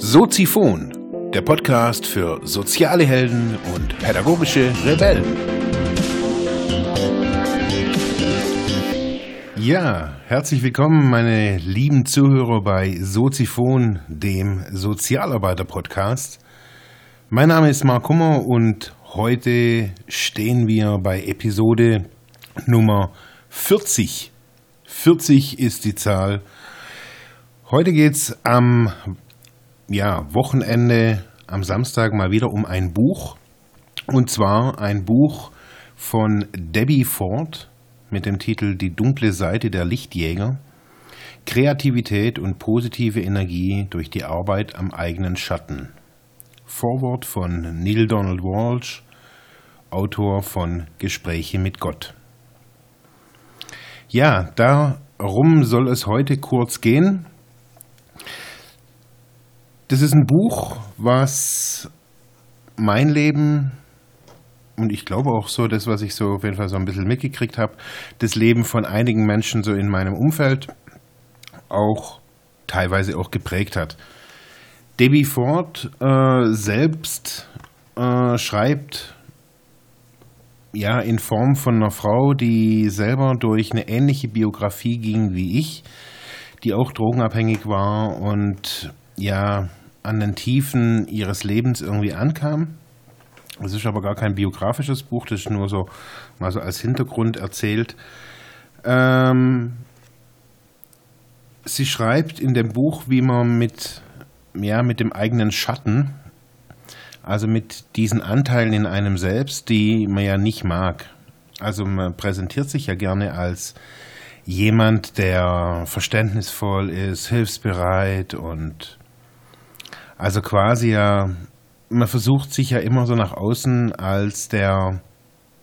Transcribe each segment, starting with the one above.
Soziphon, der Podcast für soziale Helden und pädagogische Rebellen. Ja, herzlich willkommen, meine lieben Zuhörer bei Soziphon, dem Sozialarbeiter-Podcast. Mein Name ist Mark Hummer und heute stehen wir bei Episode Nummer 40. 40 ist die Zahl. Heute geht es am ja, Wochenende am Samstag mal wieder um ein Buch. Und zwar ein Buch von Debbie Ford mit dem Titel Die dunkle Seite der Lichtjäger. Kreativität und positive Energie durch die Arbeit am eigenen Schatten. Vorwort von Neil Donald Walsh, Autor von Gespräche mit Gott. Ja, darum soll es heute kurz gehen. Das ist ein Buch, was mein Leben und ich glaube auch so, das, was ich so auf jeden Fall so ein bisschen mitgekriegt habe, das Leben von einigen Menschen so in meinem Umfeld auch teilweise auch geprägt hat. Debbie Ford äh, selbst äh, schreibt ja in Form von einer Frau, die selber durch eine ähnliche Biografie ging wie ich, die auch drogenabhängig war und ja an den Tiefen ihres Lebens irgendwie ankam. Es ist aber gar kein biografisches Buch, das ist nur so mal so als Hintergrund erzählt. Ähm, sie schreibt in dem Buch, wie man mit, ja, mit dem eigenen Schatten, also mit diesen Anteilen in einem selbst, die man ja nicht mag. Also man präsentiert sich ja gerne als jemand, der verständnisvoll ist, hilfsbereit und also quasi ja, man versucht sich ja immer so nach außen als der,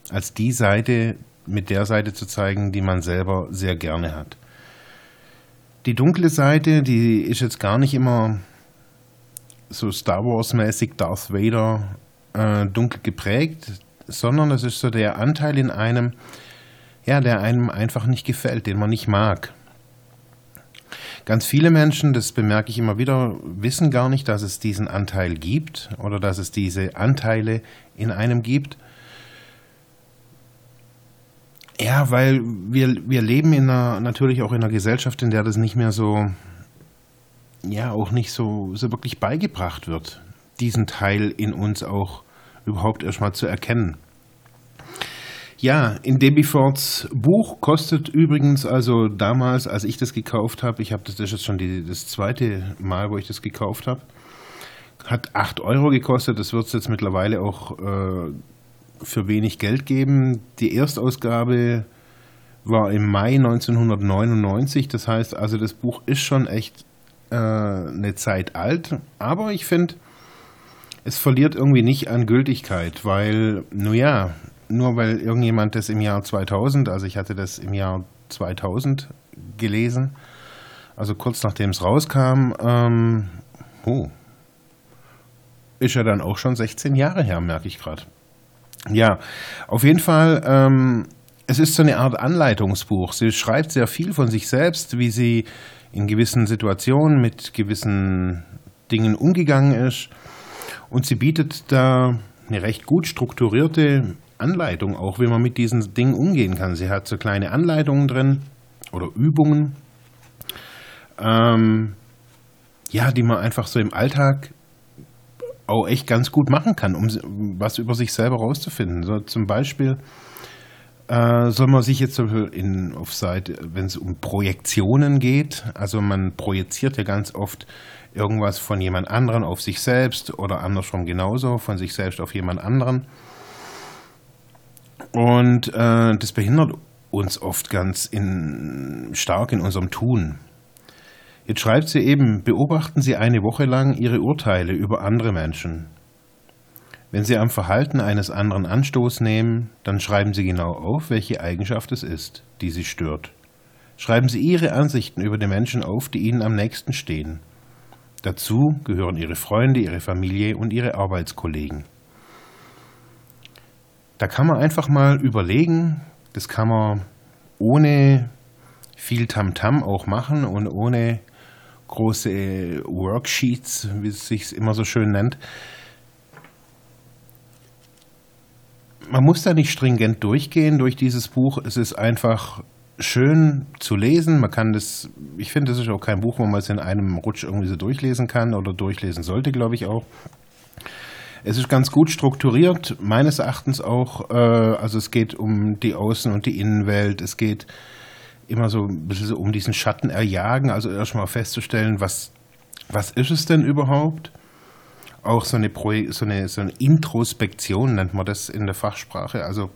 als die Seite, mit der Seite zu zeigen, die man selber sehr gerne hat. Die dunkle Seite, die ist jetzt gar nicht immer so Star Wars-mäßig Darth Vader äh, dunkel geprägt, sondern es ist so der Anteil in einem, ja, der einem einfach nicht gefällt, den man nicht mag. Ganz viele Menschen, das bemerke ich immer wieder, wissen gar nicht, dass es diesen Anteil gibt oder dass es diese Anteile in einem gibt. Ja, weil wir, wir leben in einer, natürlich auch in einer Gesellschaft, in der das nicht mehr so, ja, auch nicht so, so wirklich beigebracht wird, diesen Teil in uns auch überhaupt erstmal zu erkennen. Ja, in Debbie Fords Buch kostet übrigens, also damals, als ich das gekauft habe, ich habe das, das ist jetzt schon die, das zweite Mal, wo ich das gekauft habe, hat 8 Euro gekostet. Das wird es jetzt mittlerweile auch äh, für wenig Geld geben. Die Erstausgabe war im Mai 1999. Das heißt also, das Buch ist schon echt äh, eine Zeit alt. Aber ich finde, es verliert irgendwie nicht an Gültigkeit, weil, naja, nur weil irgendjemand das im Jahr 2000, also ich hatte das im Jahr 2000 gelesen, also kurz nachdem es rauskam, ähm, oh, ist ja dann auch schon 16 Jahre her, merke ich gerade. Ja, auf jeden Fall, ähm, es ist so eine Art Anleitungsbuch. Sie schreibt sehr viel von sich selbst, wie sie in gewissen Situationen mit gewissen Dingen umgegangen ist. Und sie bietet da eine recht gut strukturierte Anleitung auch, wie man mit diesen Dingen umgehen kann. Sie hat so kleine Anleitungen drin oder Übungen, ähm, ja, die man einfach so im Alltag auch echt ganz gut machen kann, um was über sich selber rauszufinden. So zum Beispiel äh, soll man sich jetzt in, auf Seite, wenn es um Projektionen geht, also man projiziert ja ganz oft irgendwas von jemand anderen auf sich selbst oder andersrum genauso, von sich selbst auf jemand anderen. Und äh, das behindert uns oft ganz in, stark in unserem Tun. Jetzt schreibt sie eben, beobachten Sie eine Woche lang Ihre Urteile über andere Menschen. Wenn Sie am Verhalten eines anderen Anstoß nehmen, dann schreiben Sie genau auf, welche Eigenschaft es ist, die Sie stört. Schreiben Sie Ihre Ansichten über die Menschen auf, die Ihnen am nächsten stehen. Dazu gehören Ihre Freunde, Ihre Familie und Ihre Arbeitskollegen. Da kann man einfach mal überlegen, das kann man ohne viel Tamtam -Tam auch machen und ohne große Worksheets, wie es sich immer so schön nennt. Man muss da nicht stringent durchgehen durch dieses Buch. Es ist einfach schön zu lesen. Man kann das, ich finde, das ist auch kein Buch, wo man es in einem Rutsch irgendwie so durchlesen kann oder durchlesen sollte, glaube ich auch. Es ist ganz gut strukturiert, meines Erachtens auch. Äh, also es geht um die Außen- und die Innenwelt. Es geht immer so ein bisschen so um diesen Schatten erjagen. Also erstmal festzustellen, was, was ist es denn überhaupt? Auch so eine, Pro so, eine, so eine Introspektion nennt man das in der Fachsprache. Also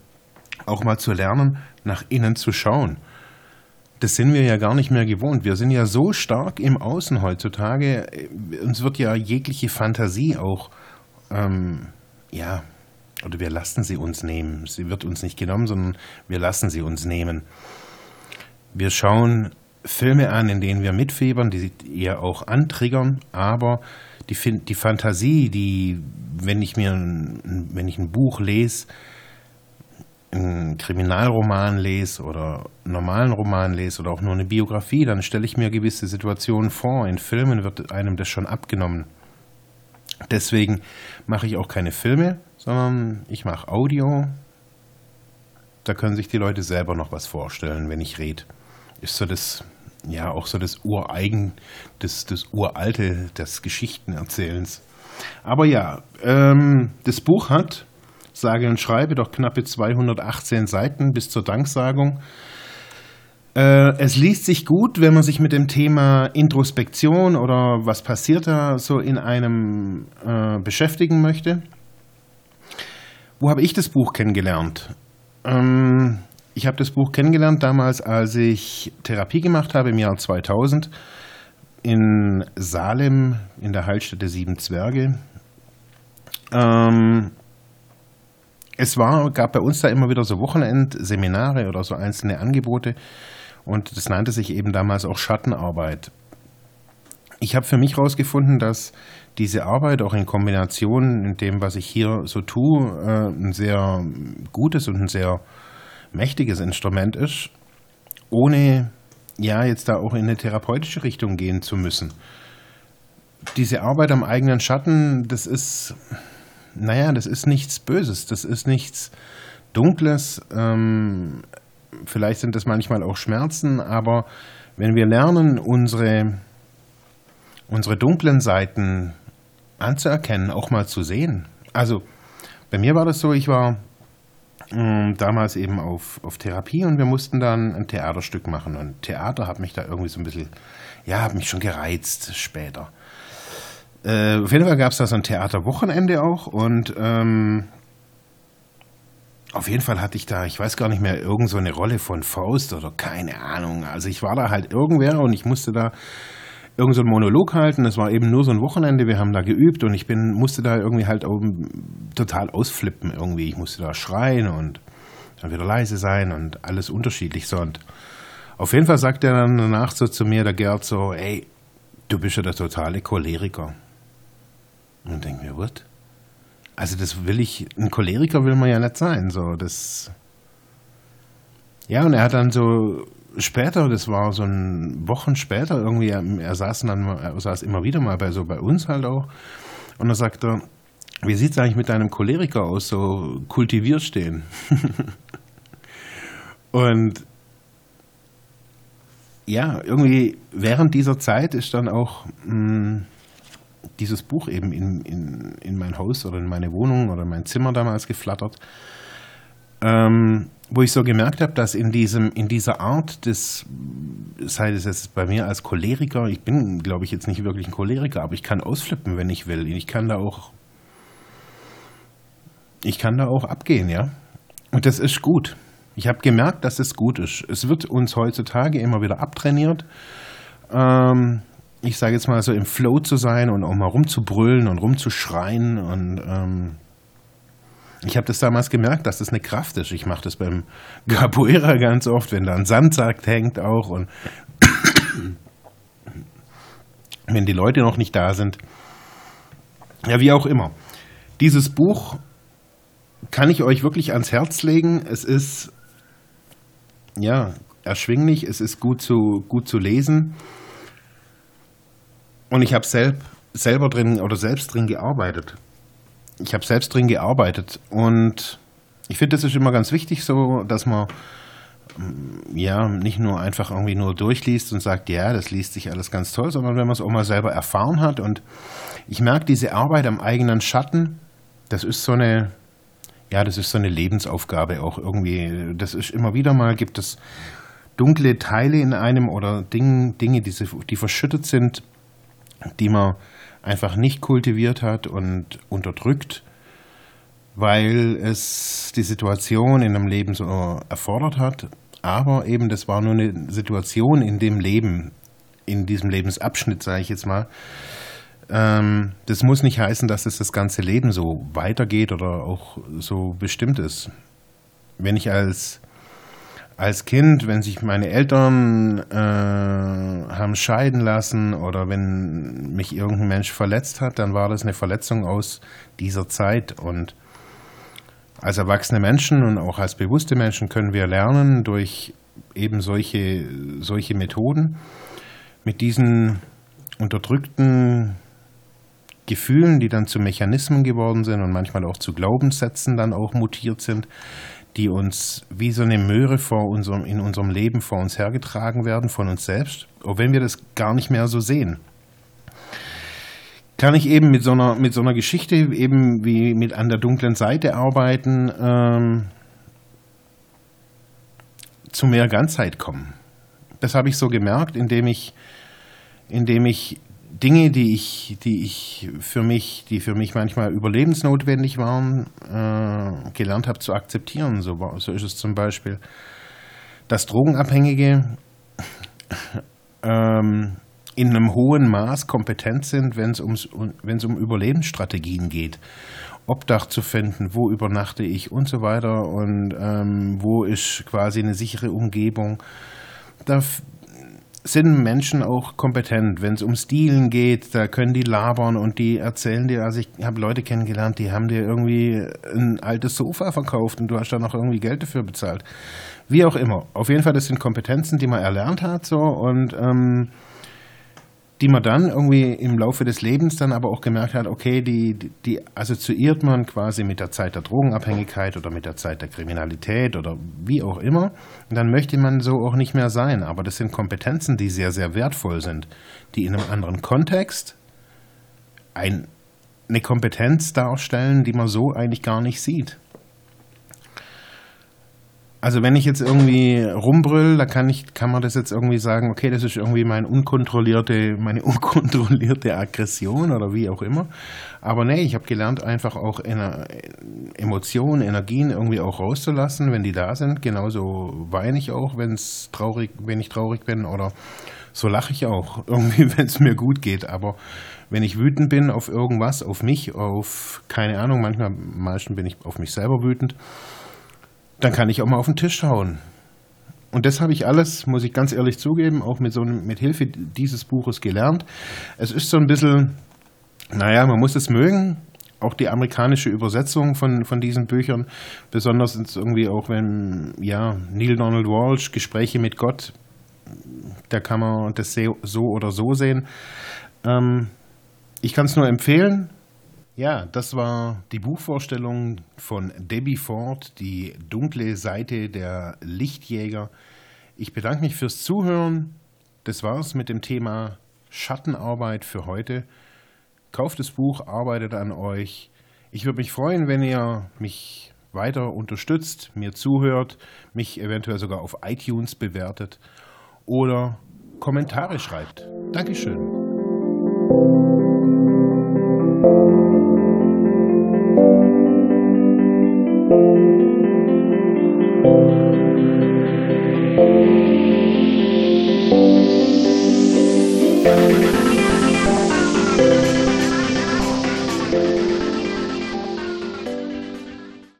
auch mal zu lernen, nach innen zu schauen. Das sind wir ja gar nicht mehr gewohnt. Wir sind ja so stark im Außen heutzutage. Uns wird ja jegliche Fantasie auch ähm, ja, oder wir lassen sie uns nehmen. Sie wird uns nicht genommen, sondern wir lassen sie uns nehmen. Wir schauen Filme an, in denen wir mitfiebern, die eher auch antriggern, aber die, die Fantasie, die, wenn ich mir, ein, wenn ich ein Buch lese, einen Kriminalroman lese oder einen normalen Roman lese oder auch nur eine Biografie, dann stelle ich mir gewisse Situationen vor. In Filmen wird einem das schon abgenommen. Deswegen mache ich auch keine Filme, sondern ich mache Audio. Da können sich die Leute selber noch was vorstellen, wenn ich rede. Ist so das, ja, auch so das Ureigen, das, das Uralte des Geschichtenerzählens. Aber ja, ähm, das Buch hat, sage und schreibe, doch knappe 218 Seiten bis zur Danksagung. Äh, es liest sich gut, wenn man sich mit dem Thema Introspektion oder was passiert da so in einem äh, beschäftigen möchte. Wo habe ich das Buch kennengelernt? Ähm, ich habe das Buch kennengelernt damals, als ich Therapie gemacht habe im Jahr 2000 in Salem in der Heilstätte Sieben Zwerge. Ähm, es war, gab bei uns da immer wieder so Wochenendseminare oder so einzelne Angebote und das nannte sich eben damals auch Schattenarbeit. Ich habe für mich herausgefunden, dass diese Arbeit auch in Kombination mit dem, was ich hier so tue, äh, ein sehr gutes und ein sehr mächtiges Instrument ist, ohne ja jetzt da auch in eine therapeutische Richtung gehen zu müssen. Diese Arbeit am eigenen Schatten, das ist, naja, das ist nichts Böses, das ist nichts Dunkles. Ähm, vielleicht sind das manchmal auch Schmerzen, aber wenn wir lernen, unsere, unsere dunklen Seiten anzuerkennen, auch mal zu sehen. Also bei mir war das so, ich war damals eben auf, auf Therapie und wir mussten dann ein Theaterstück machen. Und Theater hat mich da irgendwie so ein bisschen, ja, hat mich schon gereizt später. Äh, auf jeden Fall gab es da so ein Theaterwochenende auch und ähm, auf jeden Fall hatte ich da, ich weiß gar nicht mehr, irgend so eine Rolle von Faust oder keine Ahnung. Also ich war da halt irgendwer und ich musste da irgend so einen Monolog halten. Es war eben nur so ein Wochenende, wir haben da geübt und ich bin, musste da irgendwie halt total ausflippen irgendwie. Ich musste da schreien und dann wieder leise sein und alles unterschiedlich so. Und auf jeden Fall sagt er dann danach so zu mir, der Gerd, so, ey, du bist ja der totale Choleriker. Und denke mir, was? Also das will ich, ein Choleriker will man ja nicht sein. So, das. Ja, und er hat dann so später, das war so ein Wochen später, irgendwie, er saß dann, er saß immer wieder mal bei so bei uns halt auch. Und er, wie sieht es eigentlich mit deinem Choleriker aus, so kultiviert stehen? und ja, irgendwie während dieser Zeit ist dann auch mh, hm, dieses Buch eben in, in, in mein Haus oder in meine Wohnung oder in mein Zimmer damals geflattert, ähm, wo ich so gemerkt habe, dass in, diesem, in dieser Art des, sei es jetzt bei mir als Choleriker, ich bin, glaube ich, jetzt nicht wirklich ein Choleriker, aber ich kann ausflippen, wenn ich will. Ich kann da auch, ich kann da auch abgehen, ja. Und das ist gut. Ich habe gemerkt, dass es gut ist. Es wird uns heutzutage immer wieder abtrainiert. Ähm, ich sage jetzt mal so, im Flow zu sein und auch mal rumzubrüllen und rumzuschreien. Und ähm, ich habe das damals gemerkt, dass das eine Kraft ist. Ich mache das beim Capoeira ganz oft, wenn da ein Sandsack hängt auch und wenn die Leute noch nicht da sind. Ja, wie auch immer. Dieses Buch kann ich euch wirklich ans Herz legen. Es ist ja erschwinglich, es ist gut zu, gut zu lesen. Und ich habe selb, selber drin oder selbst drin gearbeitet. Ich habe selbst drin gearbeitet. Und ich finde, das ist immer ganz wichtig, so, dass man mm, ja nicht nur einfach irgendwie nur durchliest und sagt, ja, das liest sich alles ganz toll, sondern wenn man es auch mal selber erfahren hat. Und ich merke, diese Arbeit am eigenen Schatten, das ist so eine, ja, das ist so eine Lebensaufgabe auch irgendwie. Das ist immer wieder mal, gibt es dunkle Teile in einem oder Dinge, Dinge die, die verschüttet sind, die man einfach nicht kultiviert hat und unterdrückt, weil es die Situation in einem Leben so erfordert hat. Aber eben, das war nur eine Situation in dem Leben, in diesem Lebensabschnitt, sage ich jetzt mal. Ähm, das muss nicht heißen, dass es das ganze Leben so weitergeht oder auch so bestimmt ist. Wenn ich als als Kind, wenn sich meine Eltern äh, haben scheiden lassen oder wenn mich irgendein Mensch verletzt hat, dann war das eine Verletzung aus dieser Zeit. Und als erwachsene Menschen und auch als bewusste Menschen können wir lernen durch eben solche, solche Methoden mit diesen unterdrückten Gefühlen, die dann zu Mechanismen geworden sind und manchmal auch zu Glaubenssätzen dann auch mutiert sind, die uns wie so eine Möhre vor unserem, in unserem Leben vor uns hergetragen werden, von uns selbst, auch wenn wir das gar nicht mehr so sehen. Kann ich eben mit so einer, mit so einer Geschichte, eben wie mit an der dunklen Seite arbeiten, ähm, zu mehr Ganzheit kommen. Das habe ich so gemerkt, indem ich, indem ich Dinge, die ich, die ich für mich, die für mich manchmal überlebensnotwendig waren, äh, gelernt habe zu akzeptieren. So, so ist es zum Beispiel, dass Drogenabhängige ähm, in einem hohen Maß kompetent sind, wenn es um Überlebensstrategien geht. Obdach zu finden, wo übernachte ich und so weiter und ähm, wo ist quasi eine sichere Umgebung. Da sind Menschen auch kompetent. Wenn es um Stilen geht, da können die labern und die erzählen dir, also ich habe Leute kennengelernt, die haben dir irgendwie ein altes Sofa verkauft und du hast da noch irgendwie Geld dafür bezahlt. Wie auch immer. Auf jeden Fall, das sind Kompetenzen, die man erlernt hat so und ähm, die man dann irgendwie im Laufe des Lebens dann aber auch gemerkt hat, okay, die, die assoziiert man quasi mit der Zeit der Drogenabhängigkeit oder mit der Zeit der Kriminalität oder wie auch immer. Und dann möchte man so auch nicht mehr sein. Aber das sind Kompetenzen, die sehr, sehr wertvoll sind, die in einem anderen Kontext ein, eine Kompetenz darstellen, die man so eigentlich gar nicht sieht. Also wenn ich jetzt irgendwie rumbrüll, da kann ich, kann man das jetzt irgendwie sagen, okay, das ist irgendwie mein unkontrollierte, meine unkontrollierte Aggression oder wie auch immer. Aber nee, ich habe gelernt, einfach auch Ener Emotionen, Energien irgendwie auch rauszulassen, wenn die da sind. Genauso weine ich auch, wenn es traurig, wenn ich traurig bin oder so lache ich auch, irgendwie, wenn es mir gut geht. Aber wenn ich wütend bin auf irgendwas, auf mich, auf keine Ahnung, manchmal, meistens bin ich auf mich selber wütend dann kann ich auch mal auf den Tisch hauen. Und das habe ich alles, muss ich ganz ehrlich zugeben, auch mit, so einem, mit Hilfe dieses Buches gelernt. Es ist so ein bisschen, naja, man muss es mögen. Auch die amerikanische Übersetzung von, von diesen Büchern, besonders irgendwie auch wenn, ja, Neil Donald Walsh, Gespräche mit Gott, da kann man das so oder so sehen. Ähm, ich kann es nur empfehlen. Ja, das war die Buchvorstellung von Debbie Ford, die dunkle Seite der Lichtjäger. Ich bedanke mich fürs Zuhören. Das war's mit dem Thema Schattenarbeit für heute. Kauft das Buch, arbeitet an euch. Ich würde mich freuen, wenn ihr mich weiter unterstützt, mir zuhört, mich eventuell sogar auf iTunes bewertet oder Kommentare schreibt. Dankeschön.